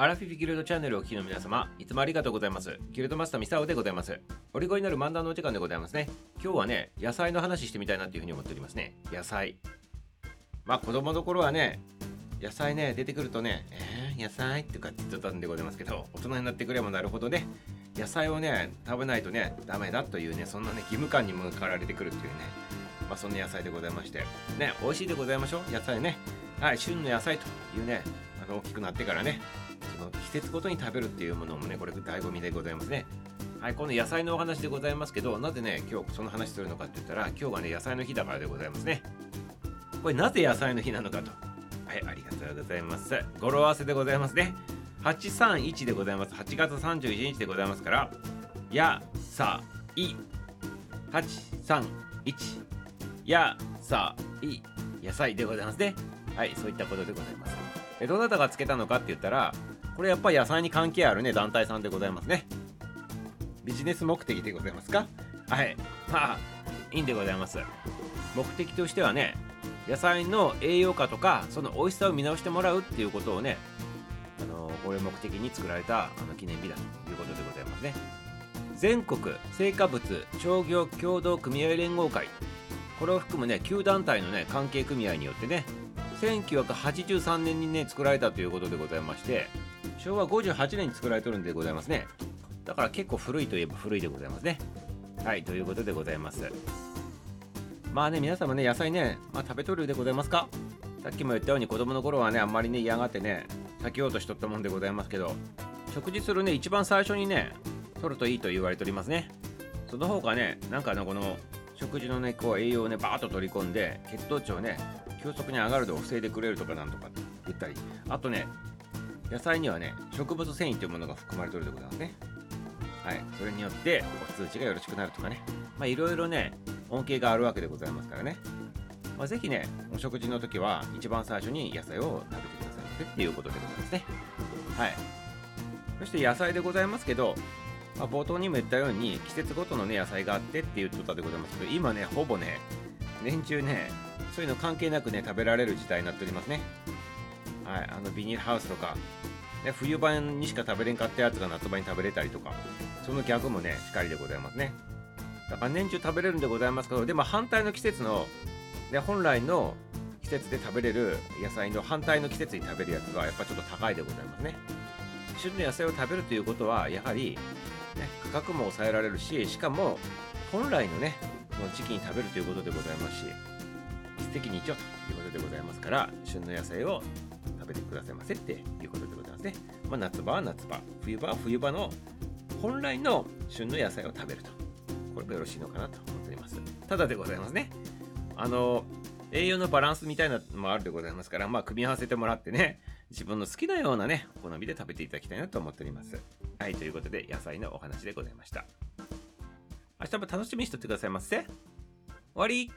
アラフィフギルドチャンネルをお聞きの皆様、いつもありがとうございます。ギルドマスターミサオでございます。おりごになる漫談のお時間でございますね。今日はね、野菜の話してみたいなっていうふうに思っておりますね。野菜。まあ子供の頃はね、野菜ね、出てくるとね、えー、野菜とかって言ったんでございますけど、大人になってくればなるほどね、野菜をね、食べないとね、ダメだというね、そんなね、義務感に向かられてくるっていうね、まあそんな野菜でございまして、ね、美味しいでございましょう、野菜ね。はい、旬の野菜というね、あの大きくなってからね、季節ごとに食べるっていうものもね、これ醍醐味でございますね。はい、この野菜のお話でございますけど、なぜね、今日その話するのかって言ったら、今日がね、野菜の日だからでございますね。これなぜ野菜の日なのかと。はい、ありがとうございます。語呂合わせでございますね。831でございます。8月31日でございますから、やさい。831。やさい。野菜でございますね。はい、そういったことでございます。えどなたがつけたのかって言ったら、これやっぱり野菜に関係あるね、団体さんでございますね。ビジネス目的でございますか？はい。まあ、いいんでございます。目的としてはね、野菜の栄養価とか、その美味しさを見直してもらうっていうことをね、あのこれ目的に作られたあの記念日だということでございますね。全国成果物商業協同組合連合会これを含むね9団体のね関係組合によってね1983年にね作られたということでございまして昭和58年に作られてるんでございますね。だから結構古いといえば古いでございますね。はいということでございます。まあね皆様ね野菜ね、まあ、食べとるでございますか？さっきも言ったように子供の頃はねあんまりね嫌がってね避けようとしとったもんでございますけど食事するね一番最初にね取るといいと言われておりますね。その他ねなんかねこの食事のねこう栄養をねバーッと取り込んで血糖値をね急速に上がるのを防いでくれるとかなんとかって言ったりあとね野菜にはね植物繊維というものが含まれてるでございますねはいそれによってお通じがよろしくなるとかねまあいろいろね恩恵があるわけでございますからねまあ、ぜひね、お食事の時は一番最初に野菜を食べてくださいませっていうことでございますね。はい。そして野菜でございますけど、まあ、冒頭にも言ったように季節ごとのね野菜があってって言っとったでございますけど、今ね、ほぼね、年中ね、そういうの関係なくね、食べられる時代になっておりますね。はい。あのビニールハウスとか、ね、冬場にしか食べれんかったやつが夏場に食べれたりとか、その逆もね、しかりでございますね。だから年中食べれるんでございますけど、でも反対の季節ので本来の季節で食べれる野菜の反対の季節に食べるやつはやっぱちょっと高いでございますね旬の野菜を食べるということはやはり、ね、価格も抑えられるししかも本来のねその時期に食べるということでございますし一石二鳥ということでございますから旬の野菜をべてくださいませっていうことでございますね、まあ、夏場は夏場冬場は冬場の本来の旬の野菜を食べるとこれがよろしいのかなと思っておりますただでございますねあの、栄養のバランスみたいなのもあるでございますから、まあ、組み合わせてもらってね、自分の好きなようなね、お好みで食べていただきたいなと思っております。はい、ということで、野菜のお話でございました。明日も楽しみにしとってくださいませ。終わり